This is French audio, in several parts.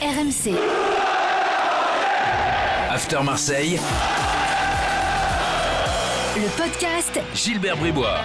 RMC. After Marseille, Le podcast Gilbert Bribois.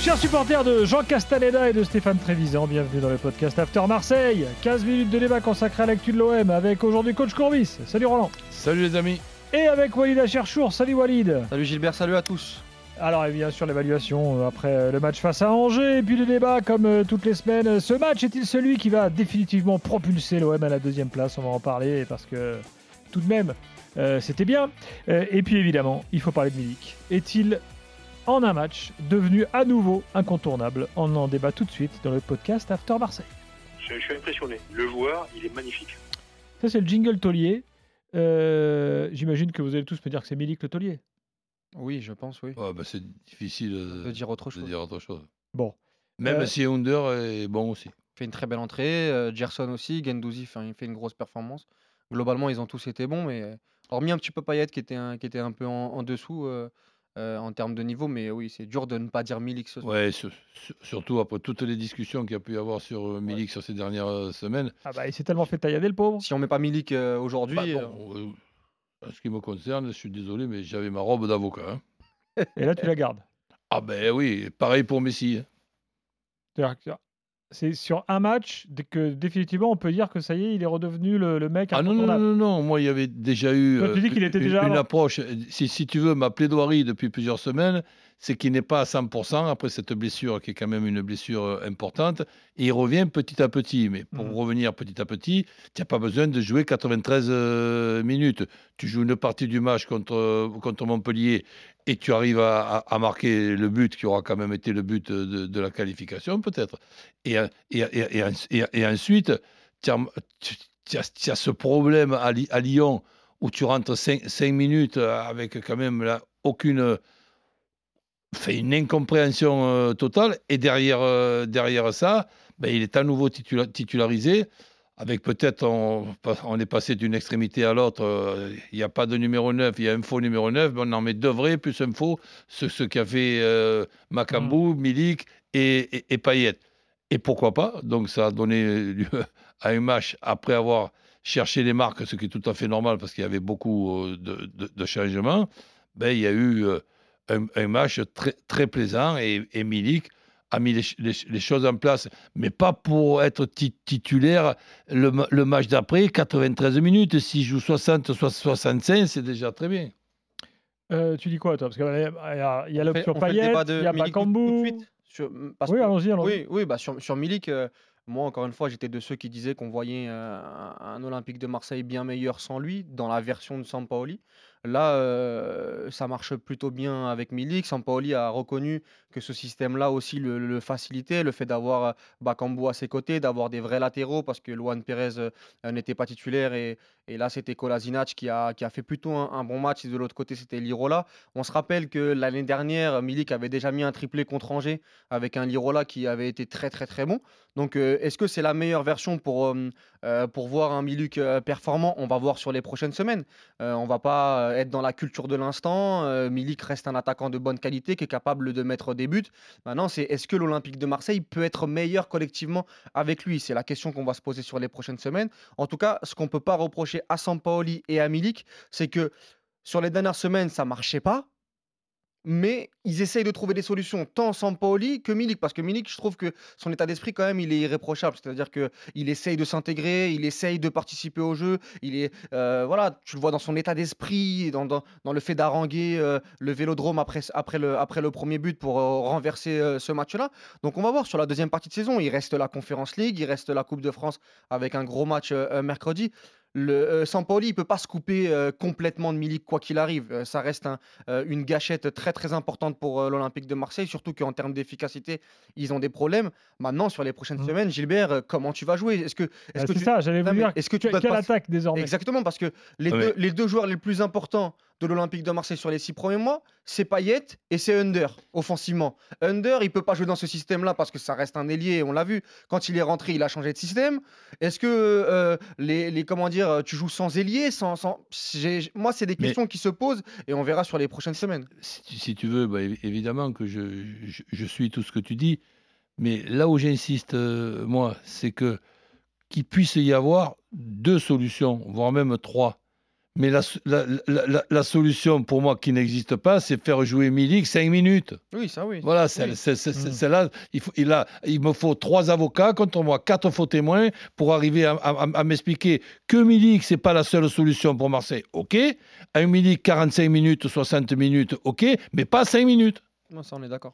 Chers supporters de Jean Castaneda et de Stéphane Trévisan, bienvenue dans le podcast After Marseille. 15 minutes de débat consacré à l'actu de l'OM avec aujourd'hui coach Courbis. Salut Roland. Salut les amis. Et avec Walid Acherchour. Salut Walid. Salut Gilbert, salut à tous. Alors et bien sûr l'évaluation euh, après euh, le match face à Angers et puis le débat comme euh, toutes les semaines. Ce match est-il celui qui va définitivement propulser l'OM à la deuxième place? On va en parler parce que tout de même euh, c'était bien. Euh, et puis évidemment il faut parler de Milik. Est-il en un match devenu à nouveau incontournable? On en débat tout de suite dans le podcast After Marseille. Je, je suis impressionné. Le joueur, il est magnifique. Ça c'est le jingle taulier. Euh, J'imagine que vous allez tous me dire que c'est Milik le taulier. Oui, je pense, oui. Ouais, bah, c'est difficile de, peut dire autre de chose. dire autre chose. Bon. Même Euh, si Under est bon aussi. fait une très belle entrée. euh, Gerson aussi. Gendouzi fait, il fait une grosse performance. Globalement, ils ont tous été bons, mais euh, hormis un petit peu Payet qui était un, qui était un peu en, en dessous euh, euh, en termes de niveau. Mais oui, c'est dur de ne pas dire Milik ce soir. Ouais, sur- sur- surtout après toutes les discussions qu'il y a pu y avoir sur euh, Milik sur ces dernières euh, semaines. Ah bah il s'est tellement fait taillader le pauvre. Si on met pas Milik euh, aujourd'hui, Bah, euh, bon, euh, en ce qui me concerne, je suis désolé, mais j'avais ma robe d'avocat. hein. Et là tu la gardes? Ah ben oui, pareil pour Messi. hein. C'est sur un match que définitivement on peut dire que ça y est, il est redevenu le, le mec Ah non, non, non, non, moi il y avait déjà eu Toi, tu euh, dis qu'il était une, déjà une avant. approche. Si, si tu veux, ma plaidoirie depuis plusieurs semaines, c'est qu'il n'est pas à 100% après cette blessure qui est quand même une blessure euh, importante. Et il revient petit à petit. Mais pour Mhm. revenir petit à petit, tu n'as pas besoin de jouer 93 euh, minutes. Tu joues une partie du match contre, euh, contre Montpellier et tu arrives à, à- à marquer le but qui aura quand même été le but de, de la qualification peut-être. Et, et, et, et, ensuite, tu as, as- as ce problème à, Lyon où tu rentres 5, minutes euh, avec quand même là, aucune fait une incompréhension euh, totale et derrière, euh, derrière ça ben, il est à nouveau titula- titularisé avec peut-être on, on est passé d'une extrémité à l'autre euh, il n'y a pas de numéro 9 il y a un faux numéro 9 mais on en met deux vrais plus un faux ce, ce qu'a fait euh, Macambou, Milik et, et, et Payet. Et pourquoi pas? Donc ça a donné lieu à un match après avoir cherché les marques ce qui est tout à fait normal parce qu'il y avait beaucoup de, de- de changements. Ben, il y a eu un, un match très, très plaisant et, et Milik a mis les, ch- les ch- les choses en place, mais pas pour être ti- titulaire le, ma- le match d'après, 93 minutes. S'il joue 60, soit 65, c'est déjà très bien. Euh, tu dis quoi toi? Parce qu'il y a, il y a on fait- l'option Payet, il y a Bakambu. parce Oui, allons-y. Oui, oui bah sur, sur Milik, euh, moi encore une fois, j'étais de ceux qui disaient qu'on voyait euh, un, un Olympique de Marseille bien meilleur sans lui, dans la version de Sampaoli. Là, ça marche plutôt bien avec Milik. Sampaoli a reconnu que ce système-là aussi le, facilitait, le fait d'avoir Bakambu à ses côtés, d'avoir des vrais latéraux, parce que Luan Pérez euh, n'était pas titulaire et, là c'était Kolasinac qui a, qui a fait plutôt un, bon match et de l'autre côté c'était Lirola. On se rappelle que l'année dernière, Milik avait déjà mis un triplé contre Angers avec un Lirola qui avait été très très très bon. Donc est-ce que c'est la meilleure version pour, euh, pour voir un Milik performant? On va voir sur les prochaines semaines. On va pas euh, être dans la culture de l'instant. Euh, Milik reste un attaquant de bonne qualité qui est capable de mettre des buts. Maintenant, c'est est-ce que l'Olympique de Marseille peut être meilleur collectivement avec lui? C'est la question qu'on va se poser sur les prochaines semaines. En tout cas, ce qu'on peut pas reprocher à Sampaoli et à Milik, c'est que sur les dernières semaines, ça marchait pas. Mais ils essayent de trouver des solutions, tant Sampaoli que Milik. Parce que Milik, je trouve que son état d'esprit, quand même, il est irréprochable. C'est-à-dire qu'il essaye de s'intégrer, il essaye de participer au jeu. Il est, euh, voilà, tu le vois dans son état d'esprit, dans, dans, le fait d'haranguer euh, le vélodrome après, après, le, après le premier but pour euh, renverser ce match-là. Donc on va voir sur la deuxième partie de saison. Il reste la Conference League, il reste la Coupe de France avec un gros match mercredi. Le euh, Sampaoli, il peut pas se couper euh, complètement de Milik quoi qu'il arrive. Euh, ça reste un, euh, une gâchette très très importante pour euh, l'Olympique de Marseille, surtout qu'en termes d'efficacité, ils ont des problèmes. Maintenant, sur les prochaines Mhm. semaines, Gilbert, euh, comment tu vas jouer? Est-ce que, est-ce Ah, que c'est tu- ça, j'allais vous dire. est-ce que tu peux quelle pas- attaque désormais? Exactement, parce que les, Ah, deux, les deux joueurs les plus importants de l'Olympique de Marseille sur les six premiers mois, c'est Payet et c'est Under, offensivement. Under, il peut pas jouer dans ce système-là parce que ça reste un ailier, on l'a vu. Quand il est rentré, il a changé de système. Est-ce que euh, les, les- comment dire, tu joues sans ailier sans, sans... Moi, c'est des Mais- questions qui se posent et on verra sur les prochaines semaines. Si, tu- si tu veux, bah, évi- évidemment que je, je- je suis tout ce que tu dis, mais là où j'insiste, euh, moi, c'est que qu'il puisse y avoir deux solutions, voire même trois. Mais la, la- la- solution pour moi qui n'existe pas, c'est faire jouer Milik 5 minutes. Oui, ça oui. Voilà, c'est Oui. là. Il, faut, il, a, il me faut trois avocats contre moi, quatre faux témoins pour arriver à, à- à m'expliquer que Milik, c'est pas la seule solution pour Marseille. OK. Un Milik, 45 minutes, 60 minutes, OK, mais pas 5 minutes. Non, ça on est d'accord.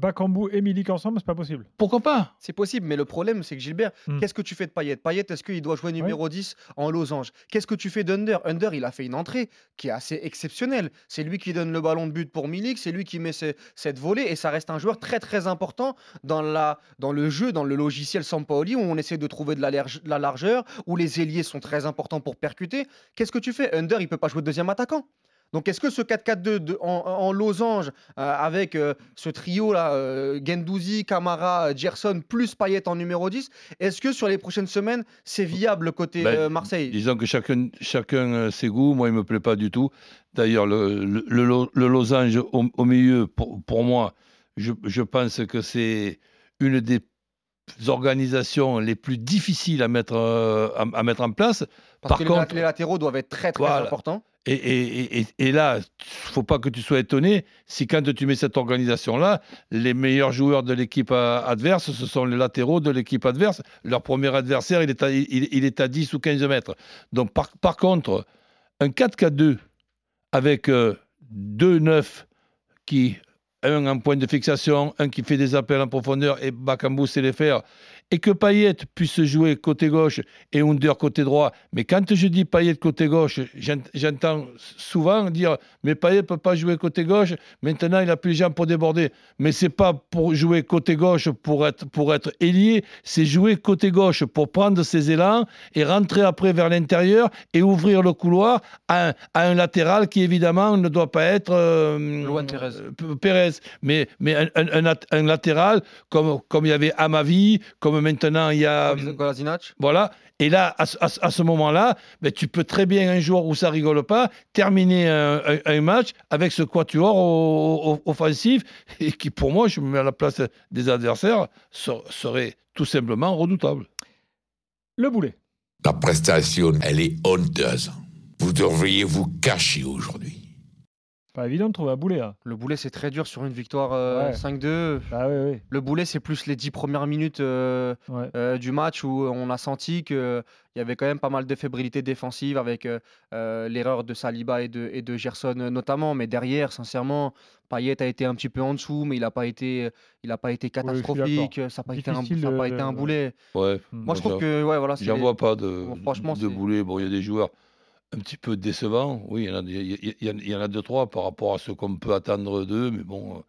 Bakambu et Milik ensemble, c'est pas possible. Pourquoi pas? C'est possible, mais le problème, c'est que Gilbert, Hmm. qu'est-ce que tu fais de Payet? Payet, est-ce qu'il doit jouer numéro 10 en losange? Qu'est-ce que tu fais d'Under? Under, il a fait une entrée qui est assez exceptionnelle. C'est lui qui donne le ballon de but pour Milik, c'est lui qui met ce- cette volée, et ça reste un joueur très très important dans, la, dans le jeu, dans le logiciel Sampaoli, où on essaie de trouver de la, large- de la largeur, où les ailiers sont très importants pour percuter. Qu'est-ce que tu fais? Under, il peut pas jouer deuxième attaquant. Donc est-ce que ce 4-4-2 de- en, en losange euh, avec euh, ce trio là, euh, Gendouzi, Camara, Gerson plus Payet en numéro 10, est-ce que sur les prochaines semaines c'est viable côté Ben, Marseille? Disons que chacun, chacun ses goûts. Moi, il me plaît pas du tout. D'ailleurs, le, le, le lo- le losange au, au milieu, pour, pour moi, je, je pense que c'est une des organisations les plus difficiles à mettre, à, à mettre en place. Parce par que contre- les, latéraux doivent être très très Voilà. importants. Et, et, et, et là, faut pas que tu sois étonné si quand tu mets cette organisation-là, les meilleurs joueurs de l'équipe euh, adverse, ce sont les latéraux de l'équipe adverse. Leur premier adversaire, il est à, il, il est à 10 ou 15 mètres. Donc par, contre, un 4-4-2 avec euh, deux neufs qui, un en point de fixation, un qui fait des appels en profondeur et Bakambu sait les faire, et que Payet puisse jouer côté gauche et Under côté droit. Mais quand je dis Payet côté gauche, j'ent- j'entends souvent dire mais Payet peut pas jouer côté gauche. Maintenant, il a plus les jambes pour déborder. Mais c'est pas pour jouer côté gauche pour être pour être ailier, c'est jouer côté gauche pour prendre ses élans et rentrer après vers l'intérieur et ouvrir le couloir à un, à un latéral qui évidemment ne doit pas être euh, Luan Pérez. Pérez, mais mais un, un- un lat- un latéral comme comme il y avait Amavi, comme maintenant il y a Kolasinac voilà. Et là, à, ce- à ce- à ce moment-là, ben, tu peux très bien, un jour où ça rigole pas, terminer un, un- un match avec ce quatuor au- au- offensif et qui, pour moi, je me mets à la place des adversaires, ser- serait tout simplement redoutable. Le boulet. La prestation, elle est honteuse. Vous devriez vous cacher aujourd'hui. Pas évident de trouver un boulet. Hein. Le boulet c'est très dur sur une victoire euh, Ouais. 5-2. Ah oui, oui. Le boulet c'est plus les 10 premières minutes euh, Ouais. euh, du match où on a senti qu'il y avait quand même pas mal de fébrilité défensive avec euh, euh, l'erreur de Saliba et de, et de Gerson euh, notamment. Mais derrière, sincèrement, Payet a été un petit peu en dessous, mais il n'a pas été, il a pas été je catastrophique. ça n'a pas, été un, ça a de- pas été un de- boulet. Ouais. Moi, je trouve que ouais, voilà, les- vois pas de, Bon, franchement, de boulet. Bon, il y a des joueurs un petit peu décevants. Oui, il y en a, il y, il y en- il y en a deux, trois par rapport à ce qu'on peut attendre d'eux. Mais bon, euh,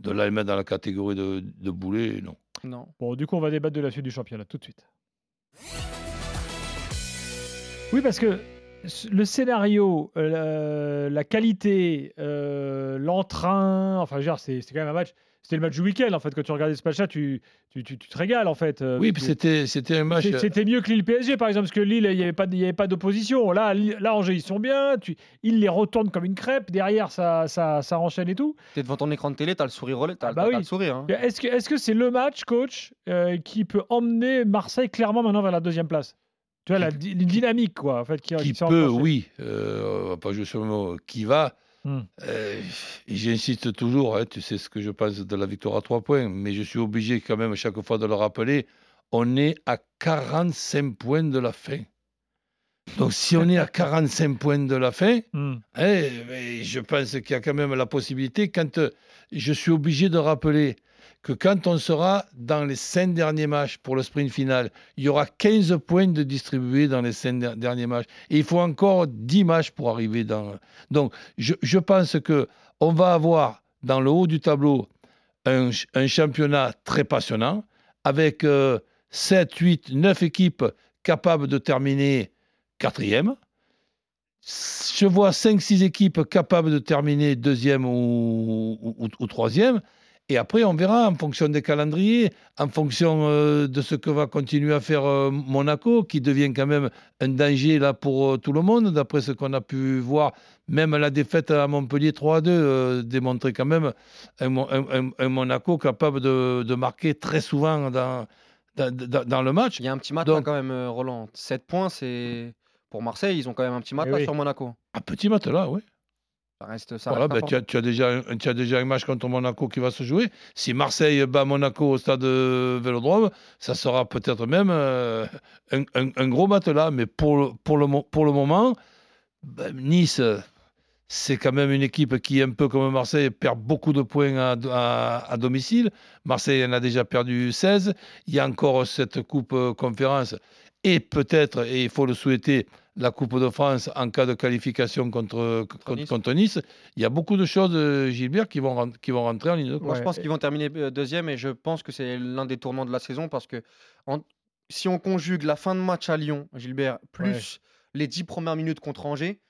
de là, les mettre dans la catégorie de, de boulet, non. Non. Bon, du coup, on va débattre de la suite du championnat tout de suite. Oui, parce que s- le scénario, euh, la, la qualité, euh, l'entrain, enfin, je veux dire, c'est c'est quand même un match. C'était le match du week-end, en fait. Quand tu regardais ce match-là, tu, tu, tu- tu te régales, en fait. euh, Oui, puis c'était c'était un match. C'était mieux que Lille PSG, par exemple, parce que Lille, il n'y avait pas, il y avait pas d'opposition. Là, Lille- là, Angers, ils sont bien. Tu, ils les retournent comme une crêpe. Derrière, ça, ça, ça enchaîne et tout. T'es devant ton écran de télé, t'as le sourire relais, t'as Ah bah t'as oui. le sourire. hein. Est-ce que est-ce que c'est le match, coach, euh, qui peut emmener Marseille clairement maintenant vers la deuxième place? Tu vois, la dynamique, quoi, en fait, qui, qui s'est peut, oui, euh, on va pas jouer sur le mot, qui va. Euh, et J'insiste toujours, hein, tu sais ce que je pense de la victoire à trois points, mais je suis obligé quand même chaque fois de le rappeler, on est à 45 points de la fin. Donc si on est à 45 points de la fin, Hmm. eh, mais je pense qu'il y a quand même la possibilité, quand euh, je suis obligé de rappeler que quand on sera dans les cinq derniers matchs pour le sprint final, il y aura 15 points de distribués dans les cinq der- derniers matchs. Et il faut encore 10 matchs pour arriver dans... Donc, je, pense que on va avoir dans le haut du tableau un, ch- un championnat très passionnant, avec euh, 7, 8, 9 équipes capables de terminer quatrième. Je vois 5-6 équipes capables de terminer deuxième ou, ou- ou troisième. Et après, on verra en fonction des calendriers, en fonction euh, de ce que va continuer à faire euh, Monaco, qui devient quand même un danger là pour euh, tout le monde, d'après ce qu'on a pu voir. Même la défaite à Montpellier 3-2 euh, démontrait quand même un, Mo- un- un- un Monaco capable de, de marquer très souvent dans, dans, dans- dans le match. Il y a un petit Donc- quand même, Roland. 7 points, c'est. Pour Marseille, ils ont quand même un petit matelas oui. sur Monaco. Un petit matelas, oui. Ça reste. Ça Voilà, ben, tu, as, tu as déjà, un- tu as déjà un match contre Monaco qui va se jouer. Si Marseille bat Monaco au stade euh, Vélodrome, ça sera peut-être même euh, un, un- un gros matelas. Mais pour le, pour le, pour le moment, ben, Nice, c'est quand même une équipe qui, un peu comme Marseille, perd beaucoup de points à, à- à domicile. Marseille en a déjà perdu 16. Il y a encore cette Coupe euh, Conférence et peut-être, et il faut le souhaiter, la Coupe de France en cas de qualification contre, contre, Nice. contre Nice. Il y a beaucoup de choses, euh, Gilbert, qui vont, ren- qui vont rentrer en ligne de compte. Moi, je pense qu'ils vont terminer euh, deuxième et je pense que c'est l'un des tournants de la saison parce que en- si on conjugue la fin de match à Lyon, Gilbert, plus les dix premières minutes contre Angers,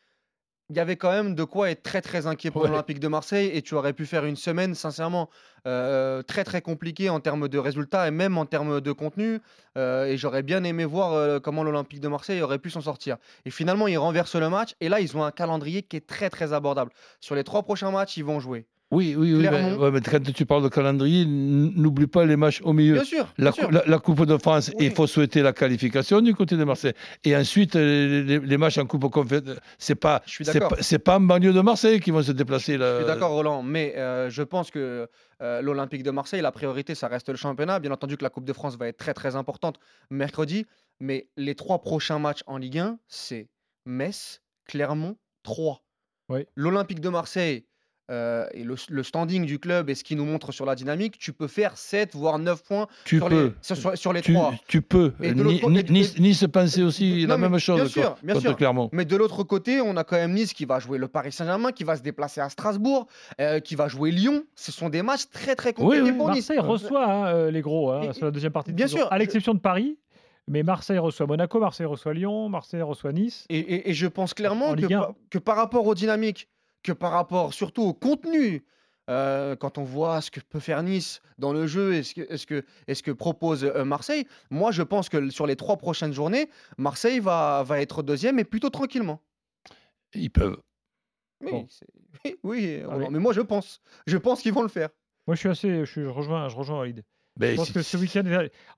il y avait quand même de quoi être très très inquiet pour Ouais. l'Olympique de Marseille et tu aurais pu faire une semaine sincèrement euh, très très compliquée en termes de résultats et même en termes de contenu euh, et j'aurais bien aimé voir euh, comment l'Olympique de Marseille aurait pu s'en sortir. Et finalement ils renversent le match et là ils ont un calendrier qui est très très abordable. Sur les trois prochains matchs ils vont jouer. Oui, oui, oui. Ouais, mais quand tu parles de calendrier, n'oublie pas les matchs au milieu. Bien sûr. La, bien cou- sûr. la- la Coupe de France, Oui. il faut souhaiter la qualification du côté de Marseille. Et ensuite, euh, les, les matchs en Coupe Conférence, c'est pas, Je suis c'est d'accord. pas, c'est pas en banlieue de Marseille qui vont se déplacer. Là. Je suis d'accord, Roland, mais euh, je pense que euh, l'Olympique de Marseille, la priorité, ça reste le championnat. Bien entendu que la Coupe de France va être très très importante mercredi, mais les trois prochains matchs en Ligue 1, c'est Metz, Clermont, 3. Oui. L'Olympique de Marseille euh, et le, le standing du club et ce qui nous montre sur la dynamique, tu peux faire 7 voire 9 points Tu sur, peux. Les, sur, sur- sur les Tu, 3. tu peux. Et de Ni- l'autre- ni- et de- nice, nice pensait aussi Non, la même chose bien sûr, bien contre sûr. Clermont. Mais de l'autre côté, on a quand même Nice qui va jouer le Paris Saint-Germain, qui va se déplacer à Strasbourg, euh, qui va jouer Lyon. Ce sont des matchs très très compliqués oui, pour Nice. Marseille reçoit hein, euh, les gros hein, Et- sur la deuxième partie de bien sûr, à l'exception de Paris. Mais Marseille reçoit Monaco, Marseille reçoit Lyon, Marseille reçoit Nice. Et, et- et je pense clairement que par rapport aux dynamiques, que par rapport surtout au contenu, euh, quand on voit ce que peut faire Nice dans le jeu et ce que, est-ce que, est-ce que propose euh, Marseille, moi je pense que sur les trois prochaines journées, Marseille va, va être deuxième et plutôt tranquillement. Ils peuvent. Oui, Bon. oui, oui, Ah Roland, oui. mais moi je pense. Je pense qu'ils vont le faire. Moi, je suis assez. Je, suis- je rejoins, je rejoins Walid. Ben, Je pense que ce week-end,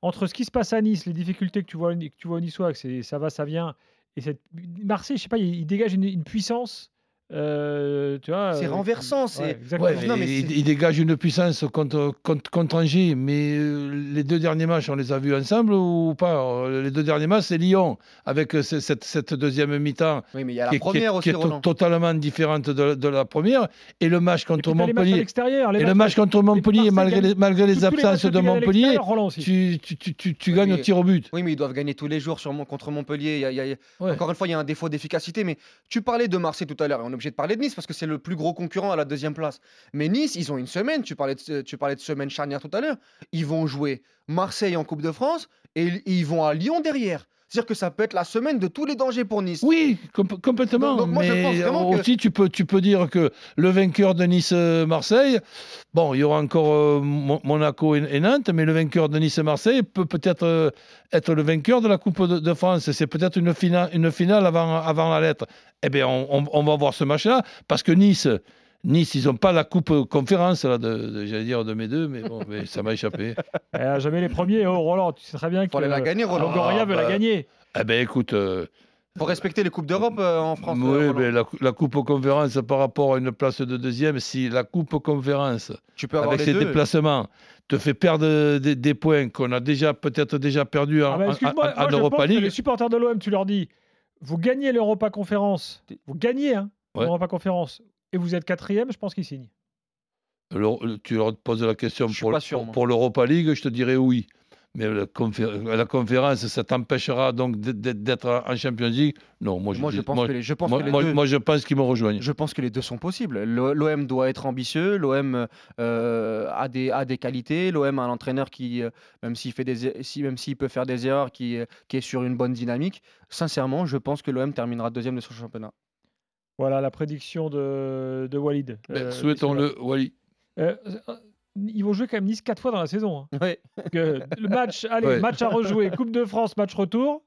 entre ce qui se passe à Nice, les difficultés que tu vois, que tu vois au Niçois, que c'est ça va, ça vient, et cette Marseille, je sais pas, il, il dégage une, une puissance. Euh, tu vois. C'est euh, renversant, c'est- ouais, exactement. Ouais, mais Non, mais il, c'est- il dégage une puissance contre, contre, contre Angers, mais euh, les deux derniers matchs, on les a vus ensemble ou pas? Euh, Les deux derniers matchs, c'est Lyon, avec euh, ce- cette, cette deuxième mi-temps Oui, mais il y a qui, la est- qui première est, aussi, qui est to- Roland. totalement différente de, de la première, et le match contre puis, Montpellier. Et le match contre Montpellier, malgré les, malgré les absences de Montpellier, tu, tu, tu, tu, tu Oui, gagnes au tir au but. Oui, mais ils doivent gagner tous les jours sur contre Montpellier. Il y a- il y a- Ouais. Encore une fois, il y a un défaut d'efficacité. Mais tu parlais de Marseille tout à l'heure et on est obligé de parler de Nice parce que c'est le plus gros concurrent à la deuxième place. Mais Nice, ils ont une semaine. Tu parlais de, semaine charnière tout à l'heure. Ils vont jouer Marseille en Coupe de France et ils- ils vont à Lyon derrière. C'est-à-dire que ça peut être la semaine de tous les dangers pour Nice. Oui, com- complètement. Donc- donc moi, je pense vraiment que- aussi, tu, peux, tu peux dire que le vainqueur de Nice-Marseille, bon, il y aura encore euh, Mo- Monaco et, et Nantes, mais le vainqueur de Nice-Marseille peut peut-être euh, être le vainqueur de la Coupe de, de France. C'est peut-être une finale, une finale avant, avant la lettre. Eh bien, on, on- on va voir ce match-là, parce que Nice. Nice, ils n'ont pas la coupe conférence, là, de, de- j'allais dire de mes deux, mais bon, mais ça m'a échappé. Eh, jamais les premiers. Oh, Roland, tu sais très bien que la gagner, Roland. Longoria Ah, veut bah, la gagner. Eh bien, écoute, euh, Faut respecter les coupes d'Europe euh, en France. euh, oui, Roland. mais la, cou- la coupe conférence par rapport à une place de deuxième, si la coupe conférence tu peux avoir avec les ses deux. déplacements, te fait perdre des, des points qu'on a déjà peut-être déjà perdus en, Ah bah, en- moi, je Europa pense que League. les supporters de l'OM, tu leur dis, vous gagnez l'Europa Conférence, vous gagnez hein, Ouais. l'Europa Conférence, et vous êtes quatrième, je pense qu'ils signent. Alors, tu leur poses la question pour, pas le- sûr, pour, moi. pour l'Europa League, je te dirais oui. Mais la, confé- la conférence, ça t'empêchera donc d'être- en Champions League? Non, moi je, Moi, je pense moi, que les, je pense moi- que les moi- deux. moi, je pense qu'ils me rejoignent. Je pense que les deux sont possibles. L'OM doit être ambitieux, l'OM euh, a, des, a des qualités, l'OM a un entraîneur qui, euh, même s'il fait des, si, même s'il peut faire des erreurs, qui, euh, qui est sur une bonne dynamique. Sincèrement, je pense que l'OM terminera deuxième de son championnat. Voilà la prédiction de, de Walid. Ben, Euh, Souhaitons-le, Wally. euh, euh, ils vont jouer quand même Nice quatre fois dans la saison. hein. Ouais. Le match, allez, Ouais. match à rejouer, Coupe de France, match retour.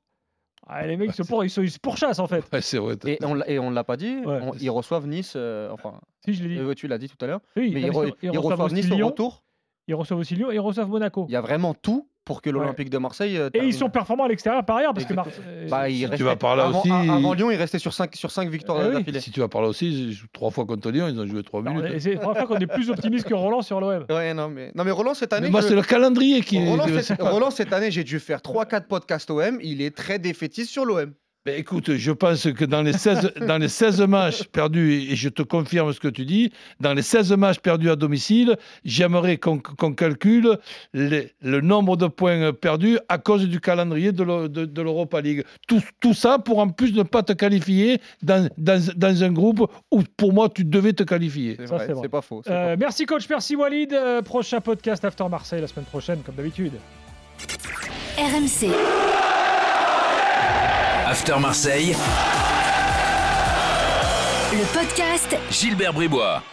Ah, les mecs, ils se, pour, ils se, ils se pourchassent en fait. Ouais, c'est vrai. Et on l'a- et on ne l'a pas dit, Ouais. on- ils reçoivent Nice, euh, enfin, Si, je l'ai dit. euh, tu l'as dit tout à l'heure, Oui, mais ils, mais re- ils, ils reçoivent Nice au Lyon, retour. ils reçoivent aussi Lyon et ils reçoivent Monaco. Il y a vraiment tout pour que l'Olympique de Marseille. euh, Et ils sont performants à l'extérieur par ailleurs, parce que. Marseille. Bah, il tu vas par là avant, aussi, avant Lyon, il restait sur 5 sur cinq victoires oui. d'affilée. Si tu vas par là aussi, ils jouent trois fois contre Lyon, ils ont joué trois Non, minutes. et C'est la première fois qu'on est plus optimiste que Roland sur l'OM. Ouais, non, mais, non, mais Roland, cette année. Mais moi, je- c'est le calendrier qui Roland, est. cette... Roland, cette année, j'ai dû faire 3-4 podcasts OM. Il est très défaitiste sur l'OM. Ben, écoute, je pense que dans les 16, dans les 16 matchs perdus, et je te confirme ce que tu dis, dans les 16 matchs perdus à domicile, j'aimerais qu'on qu'on calcule les- le nombre de points perdus à cause du calendrier de l'E- de- de l'Europa League. Tout, tout ça pour en plus ne pas te qualifier dans, dans, dans un groupe où pour moi tu devais te qualifier. C'est Ça, vrai, c'est vrai. c'est pas faux. c'est Euh, pas merci coach, merci Walid. Euh, prochain podcast After Marseille la semaine prochaine, comme d'habitude. RMC, After Marseille, le podcast Gilbert Bribois.